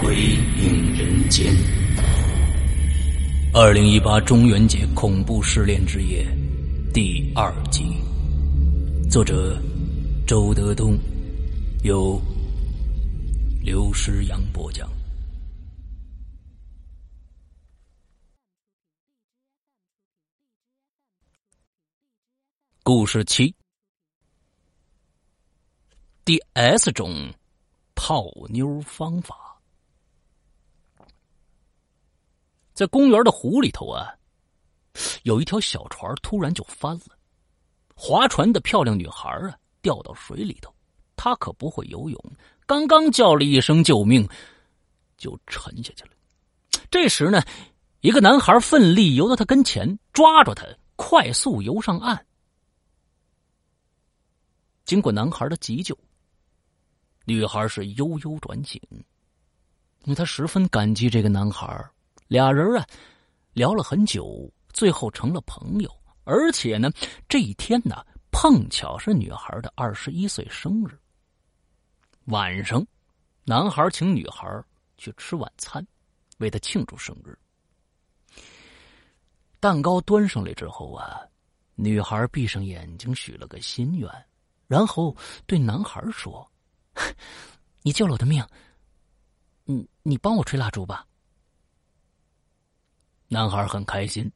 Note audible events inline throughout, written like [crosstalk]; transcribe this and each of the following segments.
鬼影人间》。二零一八中元节恐怖失恋之夜第二集，作者周德东，由刘诗阳播讲。故事七。第 S 种泡妞方法，在公园的湖里头啊，有一条小船突然就翻了，划船的漂亮女孩啊掉到水里头，她可不会游泳，刚刚叫了一声救命，就沉下去了。这时呢，一个男孩奋力游到她跟前，抓住她，快速游上岸。经过男孩的急救。女孩是悠悠转醒，因为她十分感激这个男孩。俩人啊聊了很久，最后成了朋友。而且呢，这一天呢碰巧是女孩的二十一岁生日。晚上，男孩请女孩去吃晚餐，为她庆祝生日。蛋糕端上来之后啊，女孩闭上眼睛许了个心愿，然后对男孩说。[laughs] 你救了我的命，你你帮我吹蜡烛吧。男孩很开心，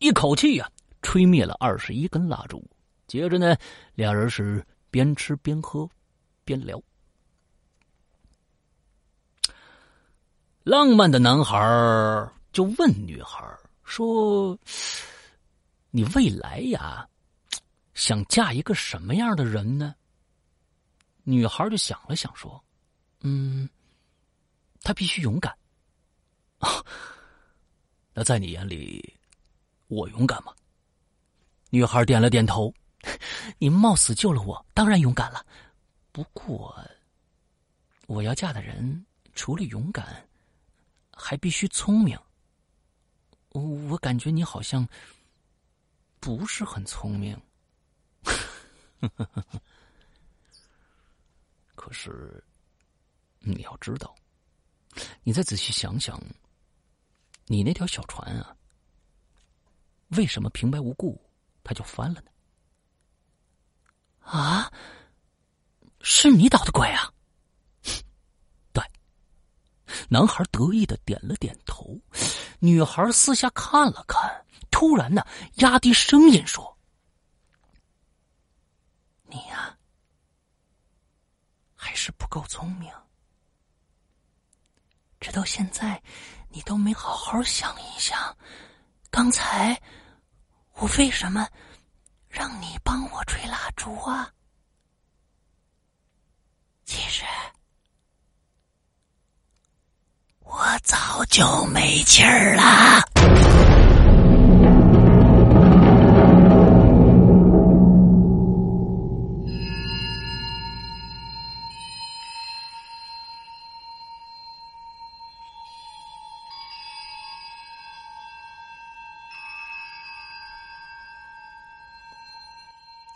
一口气呀吹灭了二十一根蜡烛。接着呢，俩人是边吃边喝边聊。浪漫的男孩就问女孩说：“你未来呀，想嫁一个什么样的人呢？”女孩就想了想，说：“嗯，他必须勇敢。啊，[laughs] 那在你眼里，我勇敢吗？”女孩点了点头：“ [laughs] 你冒死救了我，当然勇敢了。不过，我要嫁的人除了勇敢，还必须聪明。我感觉你好像不是很聪明。[laughs] ”可是，你要知道，你再仔细想想，你那条小船啊，为什么平白无故它就翻了呢？啊，是你捣的鬼啊！[laughs] 对，男孩得意的点了点头。女孩四下看了看，突然呢，压低声音说：“你呀。”还是不够聪明，直到现在，你都没好好想一想，刚才我为什么让你帮我吹蜡烛啊？其实我早就没气儿了。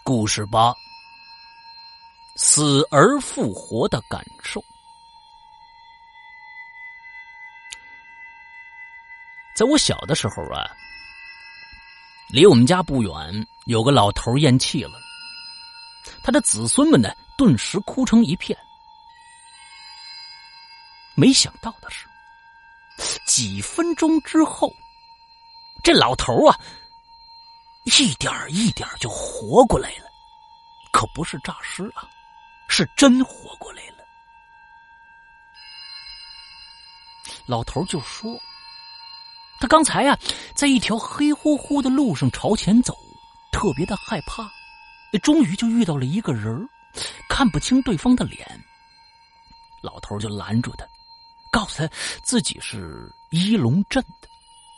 故事八：死而复活的感受。在我小的时候啊，离我们家不远有个老头咽气了，他的子孙们呢，顿时哭成一片。没想到的是，几分钟之后，这老头啊，一点一点就活过来了，可不是诈尸啊，是真活过来了。老头就说。他刚才呀，在一条黑乎乎的路上朝前走，特别的害怕。终于就遇到了一个人看不清对方的脸。老头就拦住他，告诉他自己是一龙镇的，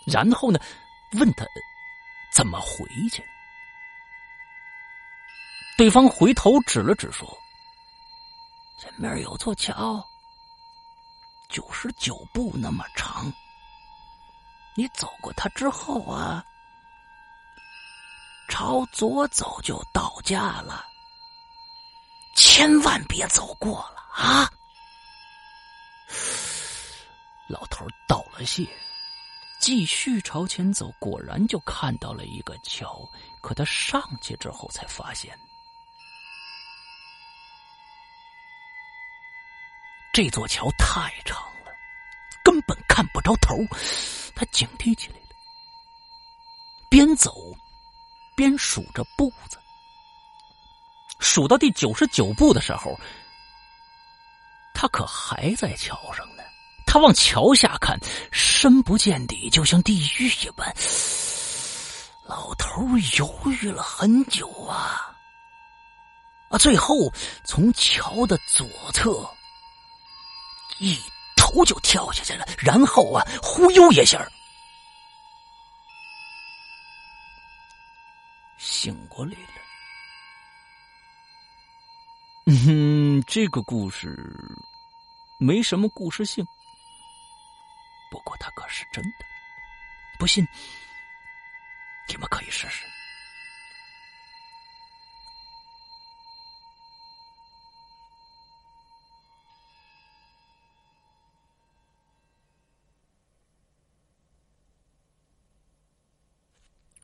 然后呢，问他怎么回去。对方回头指了指，说：“前面有座桥，九十九步那么长。”你走过它之后啊，朝左走就到家了。千万别走过了啊！老头道了谢，继续朝前走。果然就看到了一个桥，可他上去之后才发现，这座桥太长了，根本看不着头。他警惕起来了，边走边数着步子。数到第九十九步的时候，他可还在桥上。他往桥下看，深不见底，就像地狱一般。老头犹豫了很久啊，啊，最后从桥的左侧一。头就跳下去了，然后啊，忽悠一下醒过来了。嗯，这个故事没什么故事性，不过它可是真的。不信，你们可以试试。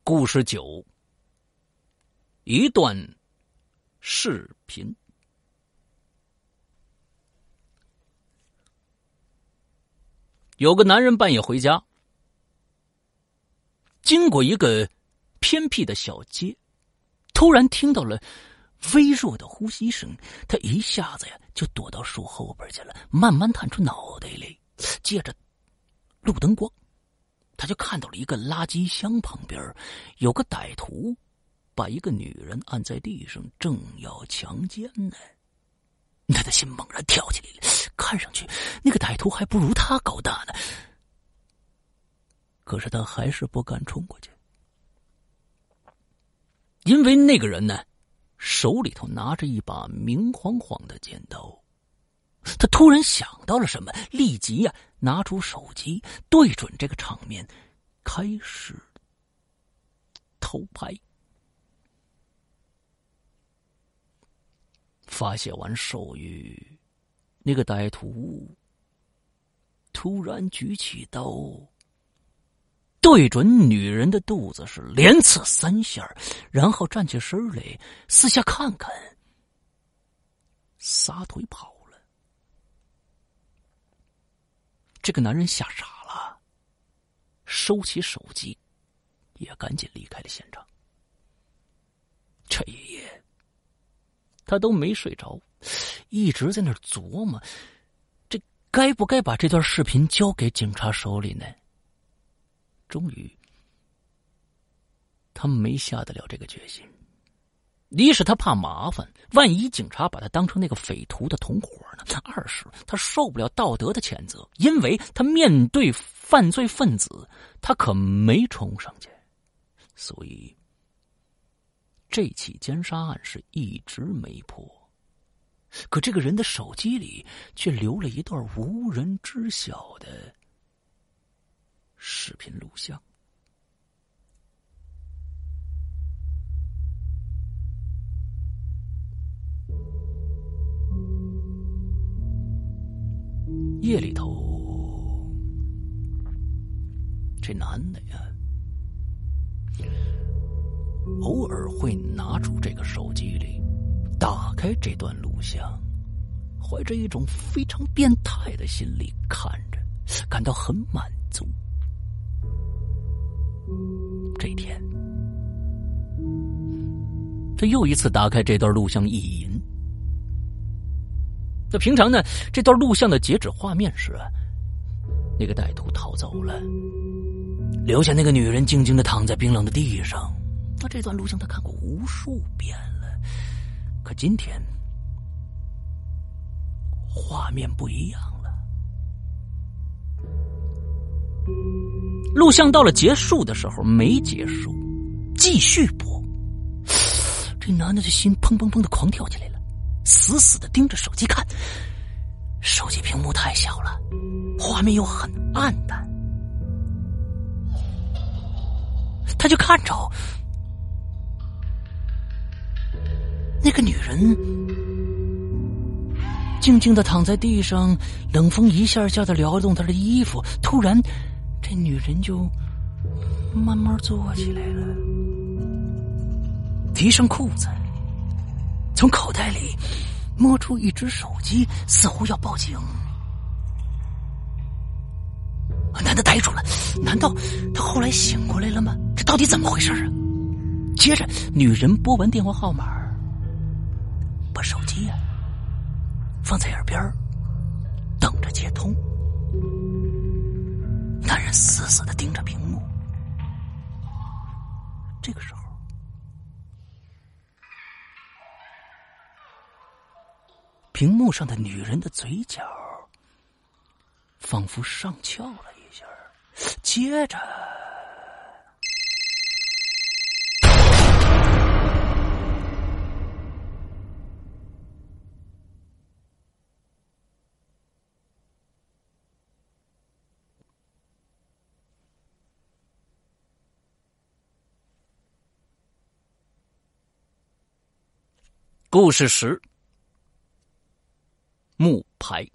故事九，一段视频。有个男人半夜回家，经过一个偏僻的小街，突然听到了微弱的呼吸声，他一下子呀就躲到树后边去了，慢慢探出脑袋来，借着路灯光。他就看到了一个垃圾箱旁边有个歹徒，把一个女人按在地上，正要强奸呢。他的心猛然跳起来了，看上去那个歹徒还不如他高大呢。可是他还是不敢冲过去，因为那个人呢，手里头拿着一把明晃晃的尖刀。他突然想到了什么，立即呀拿出手机，对准这个场面，开始偷拍。发泄完兽欲，那个歹徒突然举起刀，对准女人的肚子是连刺三下，然后站起身来，四下看看，撒腿跑了。这个男人吓傻了，收起手机，也赶紧离开了现场。这一夜，他都没睡着，一直在那琢磨：这该不该把这段视频交给警察手里呢？终于，他没下得了这个决心。一是他怕麻烦，万一警察把他当成那个匪徒的同伙呢？二是他受不了道德的谴责，因为他面对犯罪分子，他可没冲上去，所以这起奸杀案是一直没破。可这个人的手机里却留了一段无人知晓的视频录像。夜里头这男的呀偶尔会拿出这个手机里打开这段录像，怀着一种非常变态的心理看着，感到很满足。这天，这又一次打开这段录像意淫。那平常呢？这段录像的截止画面是，那个歹徒逃走了，留下那个女人静静的躺在冰冷的地上。那这段录像他看过无数遍，可今天画面不一样了。录像到了结束的时候没结束，继续播。[sighs] 这男的的心砰砰砰的狂跳起来了。死死的盯着手机看，手机屏幕太小了，画面又很暗淡，他就看着那个女人静静的躺在地上，冷风一下下的撩动她的衣服，突然，这女人就慢慢坐起来了，提上裤子。从口袋里摸出一只手机，似乎要报警。男的呆住了，难道他后来醒过来了吗？这到底怎么回事啊？接着，女人拨完电话号码，把手机呀放在耳边，等着接通。男人死死的盯着屏幕。这个时候。屏幕上的女人的嘴角仿佛上翘了一下，接着，故事十。木牌。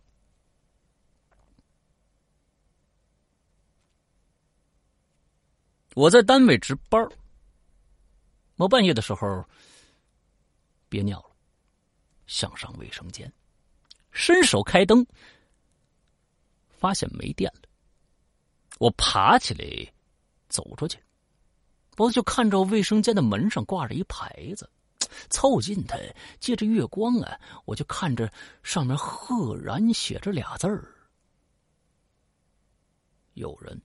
我在单位值班我半夜的时候憋尿了，想上卫生间，伸手开灯，发现没电了。我爬起来走出去，我就看着卫生间的门上挂着一牌子。凑近他，借着月光啊，我就看着上面赫然写着俩字儿：“有人。”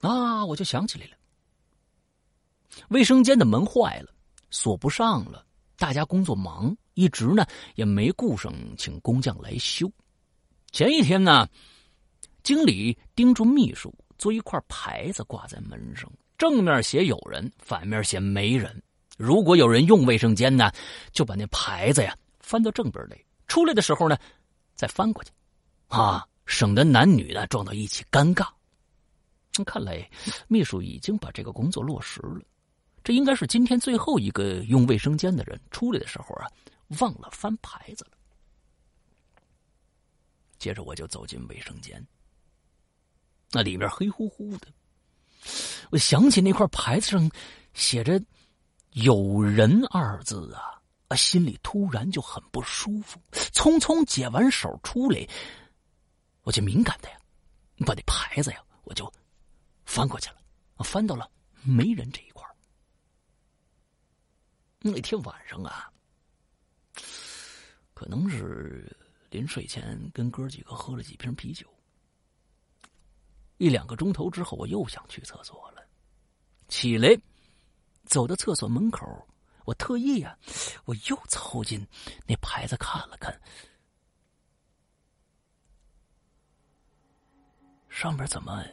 啊，我就想起来了，卫生间的门坏了，锁不上了。大家工作忙，一直呢也没顾上请工匠来修。前一天呢，经理叮嘱秘书做一块牌子挂在门上，正面写有人，反面写没人。如果有人用卫生间呢，就把那牌子呀翻到正边来，出来的时候呢，再翻过去，啊，省得男女呢撞到一起尴尬。看来秘书已经把这个工作落实了，这应该是今天最后一个用卫生间的人出来的时候啊，忘了翻牌子了。接着我就走进卫生间，那里面黑乎乎的，我想起那块牌子上写着。有人二字啊，啊，心里突然就很不舒服。匆匆解完手出来，我就敏感的呀，把那牌子呀，我就翻过去了，翻到了没人这一块那天晚上啊，可能是临睡前跟哥几个喝了几瓶啤酒，一两个钟头之后，我又想去厕所了，起来。走到厕所门口，我特意呀，我又凑近那牌子看了看，上面怎么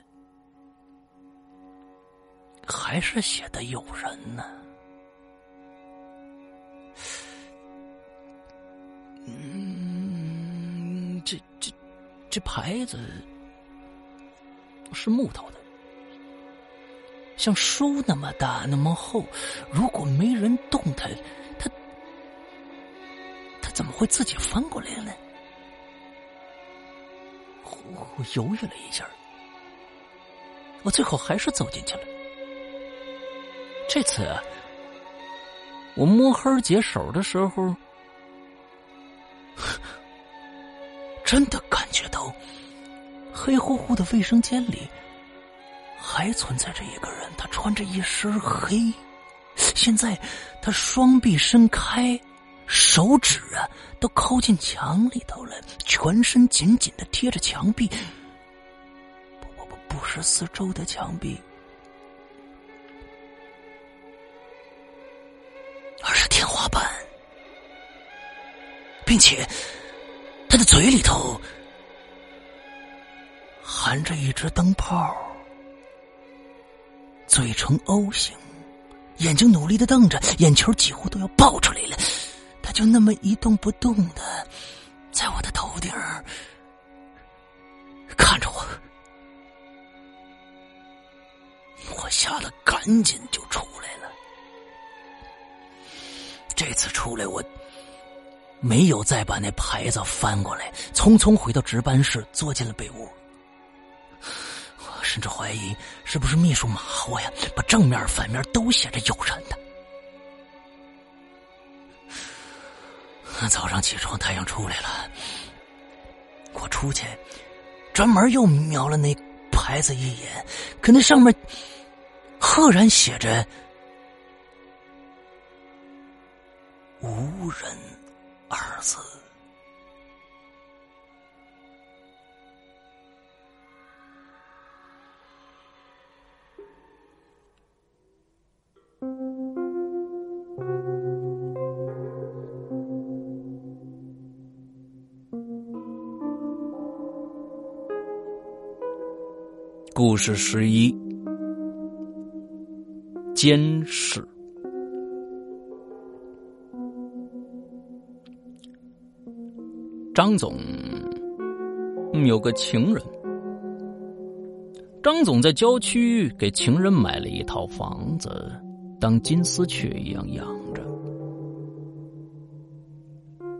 还是写的有人呢？嗯，这这这牌子是木头的。像书那么大，那么厚，如果没人动它，它它怎么会自己翻过来呢？我犹豫了一下，我最后还是走进去了。这次我摸黑解手的时候，[laughs] 真的感觉到黑乎乎的卫生间里还存在着一个人，他穿着一身黑，现在他双臂伸开。手指啊，都靠进墙里头了，全身紧紧的贴着墙壁。不不不，不是四周的墙壁，而是天花板，并且他的嘴里头含着一只灯泡，嘴呈 O 型，眼睛努力的瞪着，眼球几乎都要爆出来了。他就那么一动不动的，在我的头顶看着我，我吓得赶紧就出来了。这次出来，我没有再把那牌子翻过来，匆匆回到值班室，坐进了被窝。甚至怀疑是不是秘书马虎呀，把正面反面都写着“有人”的。早上起床，太阳出来了，我出去，专门又瞄了那牌子一眼，可那上面赫然写着“无人”二字。故事十一：监视。张总有个情人，张总在郊区给情人买了一套房子，当金丝雀一样养着。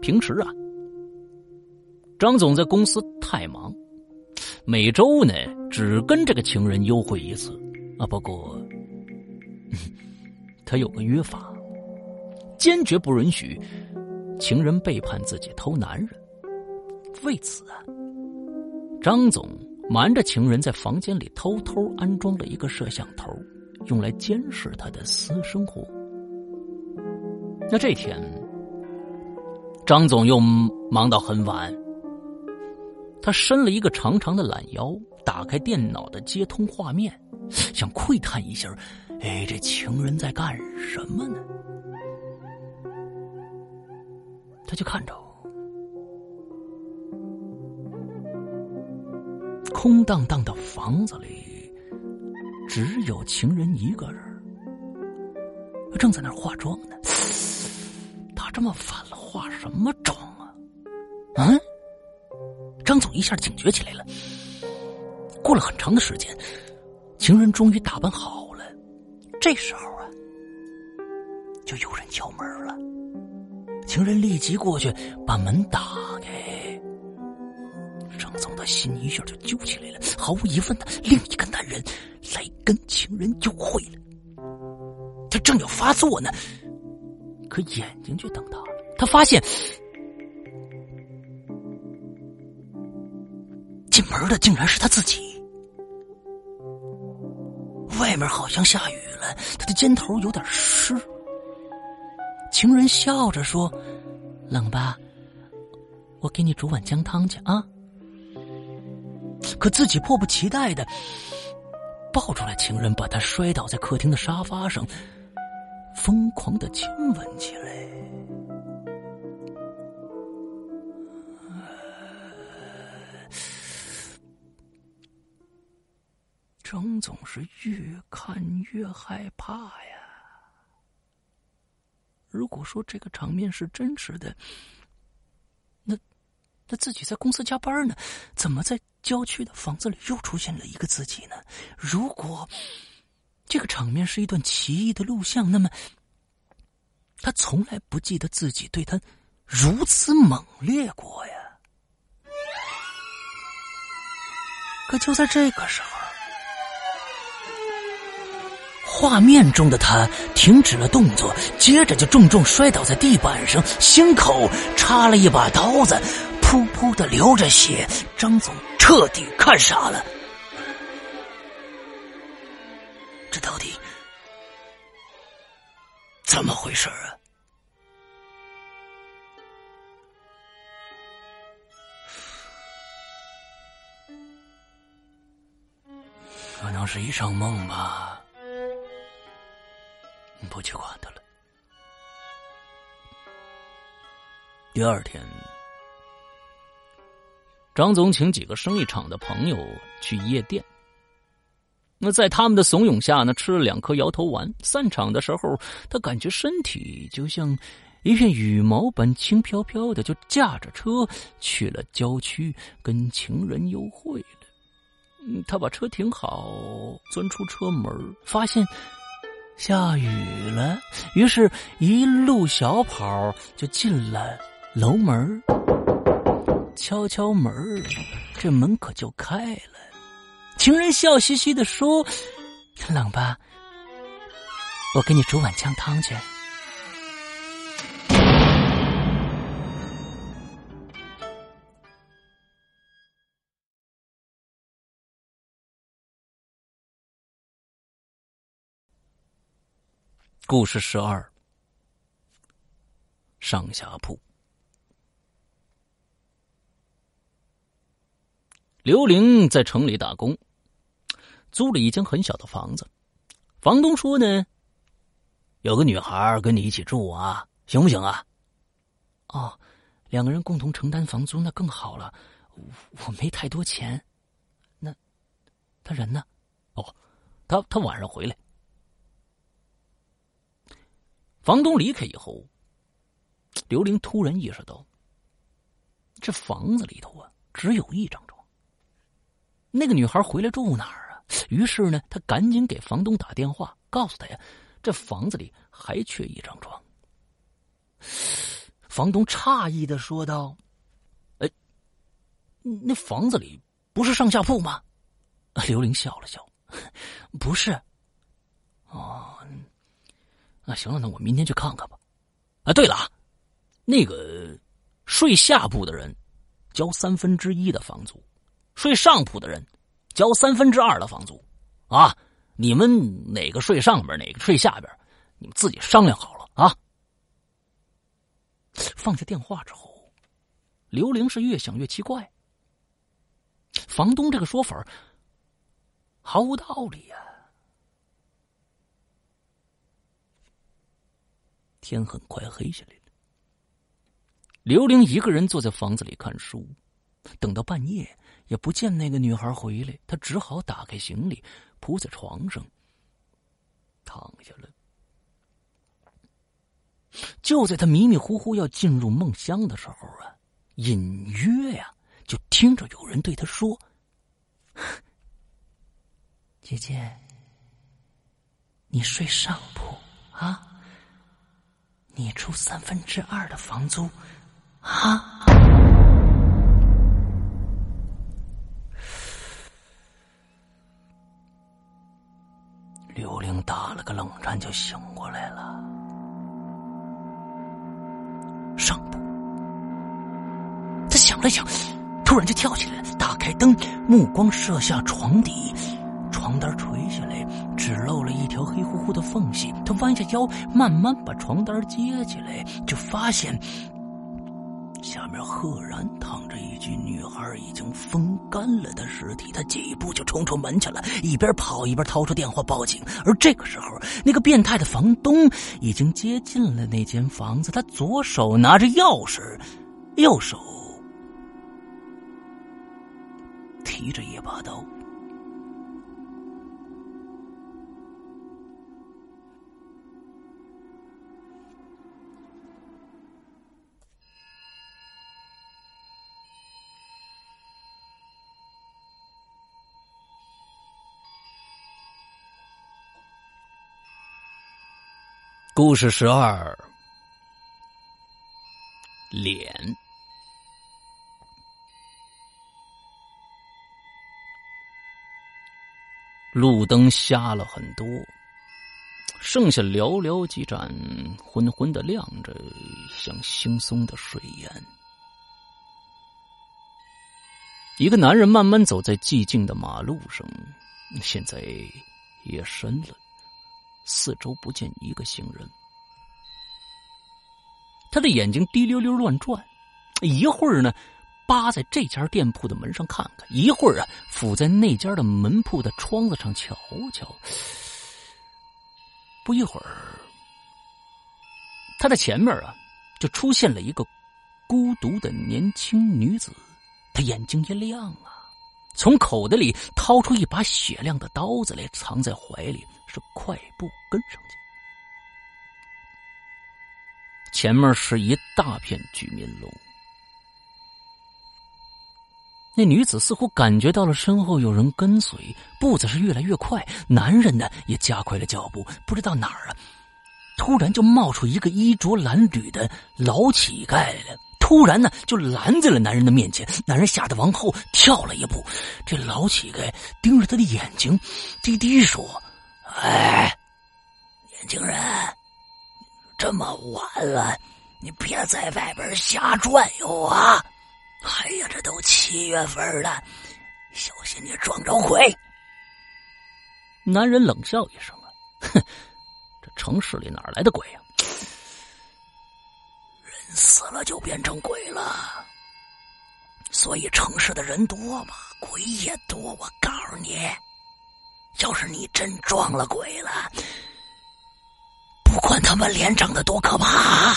平时啊，张总在公司太忙。每周呢，只跟这个情人幽会一次，啊，不过他有个约法，坚决不允许情人背叛自己偷男人。为此啊，张总瞒着情人在房间里偷偷安装了一个摄像头，用来监视他的私生活。那这天，张总又忙到很晚。他伸了一个长长的懒腰，打开电脑的接通画面，想窥探一下，哎，这情人在干什么呢？他就看着空荡荡的房子里，只有情人一个人，正在那化妆呢。[sniffs] 他这么晚了，化什么妆啊？嗯？张总一下警觉起来了。过了很长的时间，情人终于打扮好了。这时候啊，就有人敲门了。情人立即过去把门打开。张总的心一下就揪起来了。毫无疑问的，另一个男人来跟情人幽会了。他正要发作呢，可眼睛却瞪大了。他发现。门的竟然是他自己。外面好像下雨了，他的肩头有点湿。情人笑着说：“冷吧？我给你煮碗姜汤去啊。”可自己迫不及待的抱住了情人，把他摔倒在客厅的沙发上，疯狂的亲吻起来。张总是越看越害怕呀。如果说这个场面是真实的，那那自己在公司加班呢，怎么在郊区的房子里又出现了一个自己呢？如果这个场面是一段奇异的录像，那么他从来不记得自己对他如此猛烈过呀。可就在这个时候，画面中的他停止了动作，接着就重重摔倒在地板上，心口插了一把刀子，噗噗的流着血。张总彻底看傻了，这到底怎么回事啊？可能是一场梦吧，不去管他了。第二天，张总请几个生意场的朋友去夜店。那在他们的怂恿下呢，吃了两颗摇头丸。散场的时候，他感觉身体就像一片羽毛般轻飘飘的，就驾着车去了郊区，跟情人幽会了。他把车停好，钻出车门，发现下雨了，于是一路小跑就进了楼门。敲敲门，这门可就开了。情人笑嘻嘻的说：“冷吧？我给你煮碗姜汤去。”故事十二：上下铺。刘玲在城里打工，租了一间很小的房子。房东说呢：“有个女孩跟你一起住啊，行不行啊？”哦，两个人共同承担房租那更好了。我没太多钱。那他人呢？哦，他他晚上回来。房东离开以后，刘玲突然意识到，这房子里头啊只有一张床。那个女孩回来住哪儿啊？于是呢，他赶紧给房东打电话，告诉他呀，这房子里还缺一张床。房东诧异的说道：“哎，那房子里不是上下铺吗？”刘玲笑了笑：“不是。”哦。那行了，那我明天去看看吧。啊，对了，那个睡下铺的人交三分之一的房租，睡上铺的人交三分之二的房租。啊，你们哪个睡上边，哪个睡下边，你们自己商量好了啊。放下电话之后，刘玲是越想越奇怪，房东这个说法毫无道理呀。天很快黑下来了。刘玲一个人坐在房子里看书，等到半夜也不见那个女孩回来，她只好打开行李，铺在床上躺下了。就在他迷迷糊糊要进入梦乡的时候啊，隐约呀就听着有人对他说：“姐姐，你睡上铺啊。”你出三分之二的房租，啊！刘玲打了个冷战，就醒过来了。上铺，他想了想，突然就跳起来，打开灯，目光射下床底，床单垂下来。只露了一条黑乎乎的缝隙，他弯下腰，慢慢把床单接起来，就发现下面赫然躺着一具女孩已经风干了的尸体。他几步就冲出门去了，一边跑一边掏出电话报警。而这个时候，那个变态的房东已经接近了那间房子，他左手拿着钥匙，右手提着一把刀。故事十二，脸。路灯瞎了很多，剩下寥寥几盏昏昏的亮着，像惺忪的水烟。一个男人慢慢走在寂静的马路上，现在夜深了，四周不见一个行人。他的眼睛滴溜溜乱转，一会儿呢，扒在这家店铺的门上看看；一会儿啊，伏在那家的门铺的窗子上瞧瞧。不一会儿，他的前面啊，就出现了一个孤独的年轻女子。他眼睛一亮啊，从口袋里掏出一把雪亮的刀子来，藏在怀里，是快步跟上去。前面是一大片居民楼，那女子似乎感觉到了身后有人跟随，步子是越来越快。男人呢也加快了脚步，不知道哪儿啊，突然就冒出一个衣着褴褛的老乞丐来。突然呢，就拦在了男人的面前。男人吓得往后跳了一步。这老乞丐盯着他的眼睛，低低说：“哎，年轻人，这么晚了，你别在外边瞎转悠啊！哎呀，这都七月份了，小心你撞着鬼。”男人冷笑一声：“啊，哼，这城市里哪来的鬼呀？”死了就变成鬼了，所以城市的人多嘛，鬼也多。我告诉你，要是你真撞了鬼了，不管他们脸长得多可怕，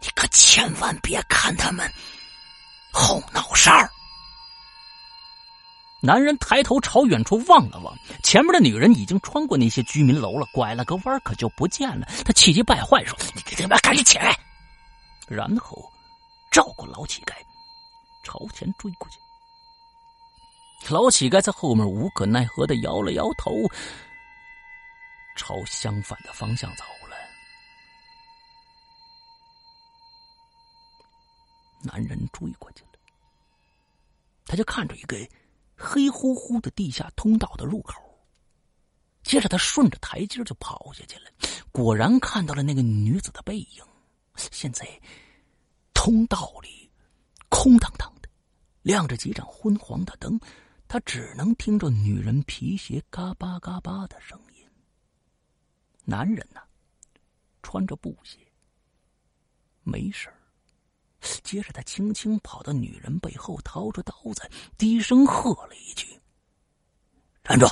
你可千万别看他们后脑勺。男人抬头朝远处望了望，前面的女人已经穿过那些居民楼了，拐了个弯可就不见了。他气急败坏说：“你他妈赶紧起来！”然后，照顾老乞丐，朝前追过去。老乞丐在后面无可奈何的摇了摇头，朝相反的方向走了。男人追过去了，他就看着一个黑乎乎的地下通道的入口，接着他顺着台阶就跑下去了，果然看到了那个女子的背影。现在，通道里空荡荡的，亮着几盏昏黄的灯，他只能听着女人皮鞋嘎巴嘎巴的声音。男人呢，穿着布鞋，没事接着，他轻轻跑到女人背后，掏出刀子，低声喝了一句：“站住！”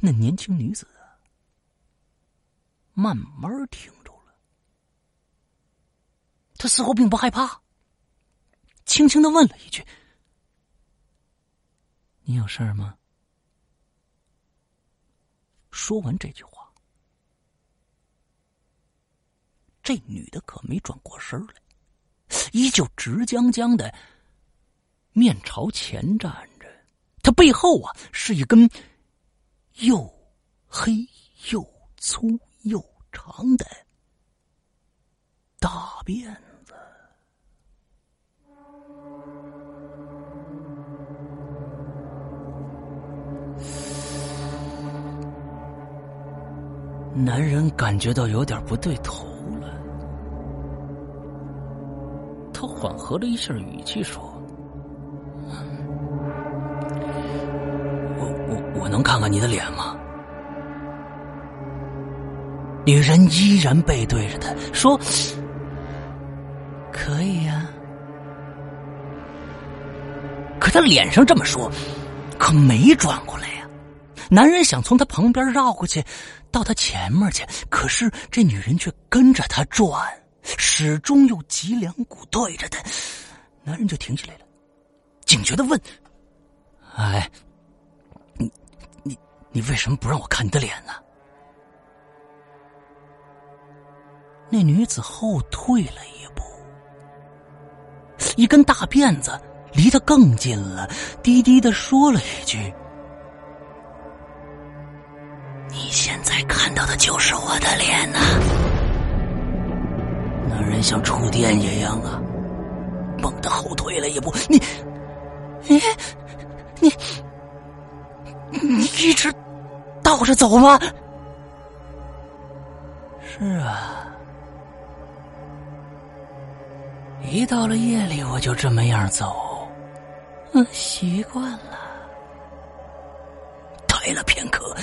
那年轻女子慢慢听。他似乎并不害怕，轻轻的问了一句：“你有事儿吗？”说完这句话，这女的可没转过身来，依旧直僵僵的面朝前站着。她背后啊，是一根又黑又粗又长的大辫。男人感觉到有点不对头了，他缓和了一下语气说：“我我我能看看你的脸吗？”女人依然背对着他说：“可以呀。”可他脸上这么说，可没转过来。男人想从他旁边绕过去。到他前面去，可是这女人却跟着他转，始终有脊梁骨对着他。男人就停下来了，警觉的问：“哎，你你你为什么不让我看你的脸呢？”那女子后退了一步，一根大辫子离他更近了，低低的说了一句。你现在看到的就是我的脸呐！男人像触电一样啊，猛地后退了一步。你，你，你，你一直倒着走吗？是啊，一到了夜里我就这么样走，嗯，习惯了。待了片刻，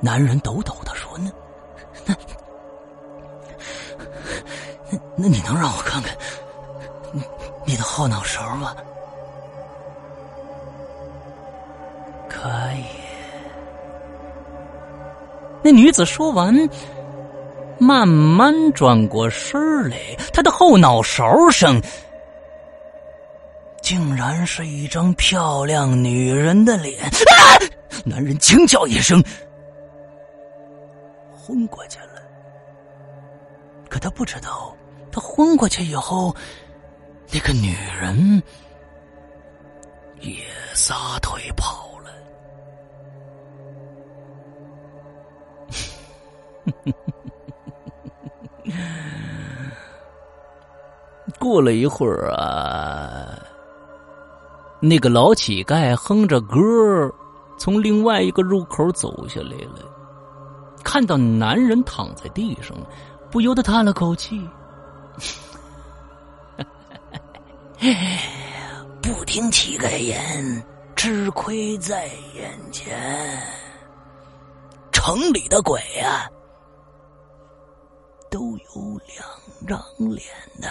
男人抖抖的说：“那那那那你能让我看看你你的后脑勺吗？”可以。那女子说完，慢慢转过身来，她的后脑勺上竟然是一张漂亮女人的脸。啊！男人惊叫一声，昏过去了。可他不知道，他昏过去以后，那个女人也撒腿跑了。[laughs] 过了一会儿啊，那个老乞丐哼着歌从另外一个入口走下来了，看到男人躺在地上，不由得叹了口气：“ [laughs] 不听乞丐言，吃亏在眼前。城里的鬼呀！”都有两张脸的。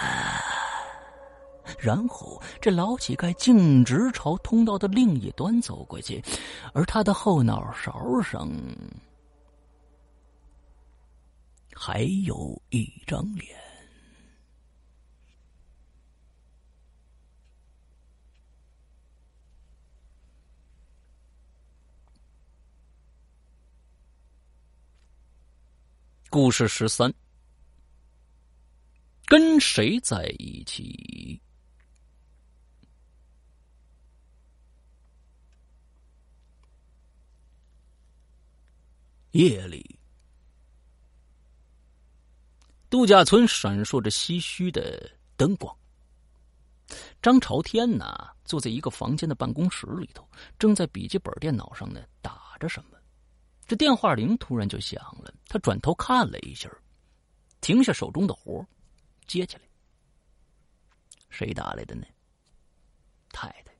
然后，这老乞丐径直朝通道的另一端走过去，而他的后脑勺上还有一张脸。故事十三。跟谁在一起？夜里，度假村闪烁着唏嘘的灯光。张朝天呢，坐在一个房间的办公室里头，正在笔记本电脑上呢打着什么。这电话铃突然就响了，他转头看了一下，停下手中的活接起来，谁打来的呢？太太，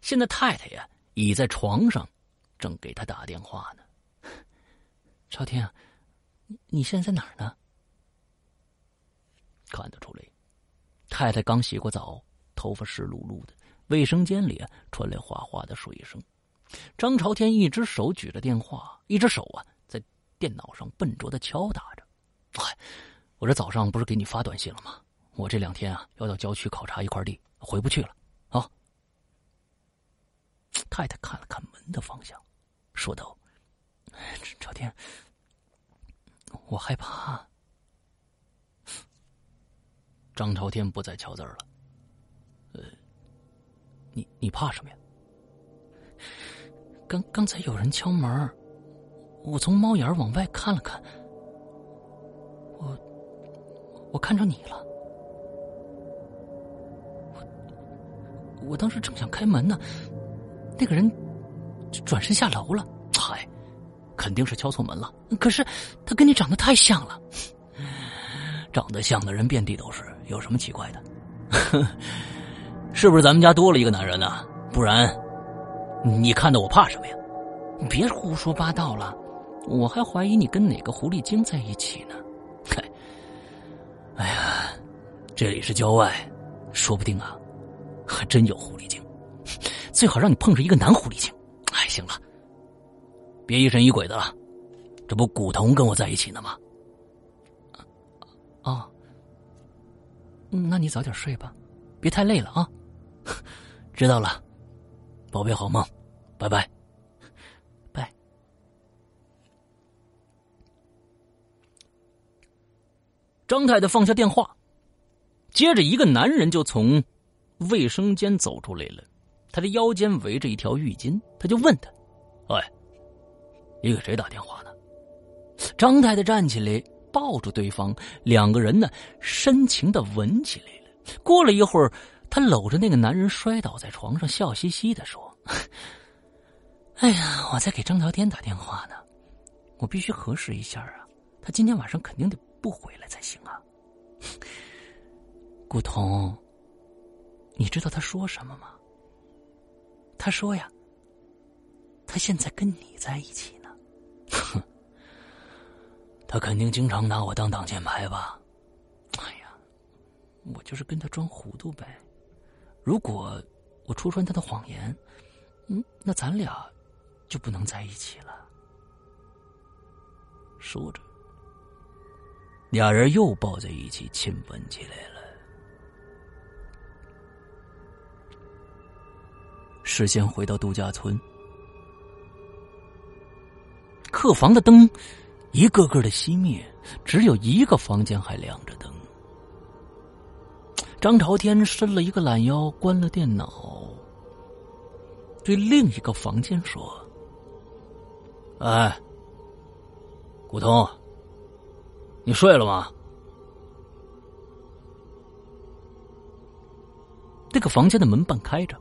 现在太太呀倚在床上，正给他打电话呢。朝天啊，你现在在哪儿呢？看得出来，太太刚洗过澡，头发湿漉漉的，卫生间里传来哗哗的水声。张朝天一只手举着电话，一只手啊在电脑上笨拙的敲打着。嗨。我这早上不是给你发短信了吗？我这两天啊要到郊区考察一块地，回不去了啊。太太看了看门的方向，说道：“朝天，我害怕。”张朝天不再敲字了。呃，你你怕什么呀？刚刚才有人敲门，我从猫眼往外看了看。我我看着你了，我我当时正想开门呢，那个人转身下楼了。嗨，肯定是敲错门了。可是他跟你长得太像了，[laughs] 长得像的人遍地都是，有什么奇怪的？[laughs] 是不是咱们家多了一个男人呢？不然你看到我怕什么呀？别胡说八道了，我还怀疑你跟哪个狐狸精在一起呢。哎呀，这里是郊外，说不定啊，还真有狐狸精。最好让你碰上一个男狐狸精。哎，行了，别疑神疑鬼的了，这不古潼跟我在一起呢吗？啊，嗯那你早点睡吧，别太累了啊。[laughs] 知道了，宝贝，好梦，拜拜。拜张太太放下电话，接着一个男人就从卫生间走出来了。他的腰间围着一条浴巾，他就问他：“喂，你给谁打电话呢？”张太太站起来，抱住对方，两个人呢深情的吻起来了。过了一会儿，她搂着那个男人摔倒在床上，笑嘻嘻的说：“哎呀，我在给张朝天打电话呢，我必须核实一下啊，他今天晚上肯定得不回来才行啊。[laughs] 古潼，你知道他说什么吗？他说呀，他现在跟你在一起。他肯定经常拿我当挡箭牌吧？哎呀，我就是跟他装糊涂呗。如果我戳穿他的谎言，嗯，那咱俩就不能在一起了。说着，俩人又抱在一起亲吻起来了。事先回到度假村，客房的灯一个个的熄灭，只有一个房间还亮着灯。张朝天伸了一个懒腰，关了电脑，对另一个房间说：“哎，古潼，你睡了吗？”那个房间的门半开着。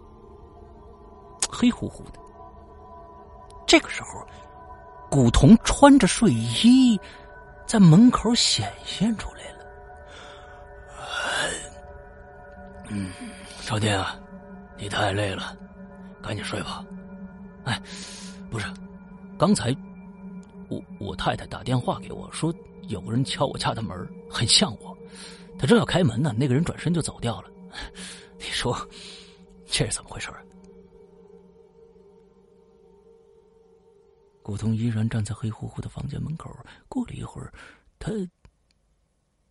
黑乎乎的。这个时候，古潼穿着睡衣，在门口显现出来了。嗯，朝天啊，你太累了，赶紧睡吧。哎，不是，刚才我我太太打电话给我说，有个人敲我家的门，很像我。他正要开门呢，那个人转身就走掉了。[laughs] 你说这是怎么回事啊？古潼依然站在黑乎乎的房间门口。过了一会儿，他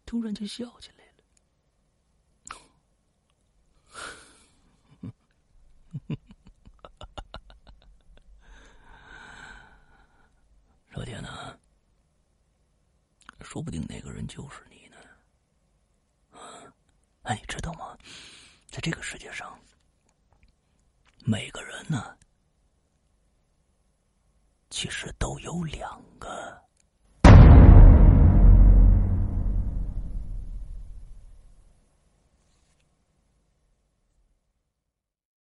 突然就笑起来了。[laughs] 老天呢？说不定那个人就是你呢。哎，你知道吗？在这个世界上，每个人呢。其实都有两个。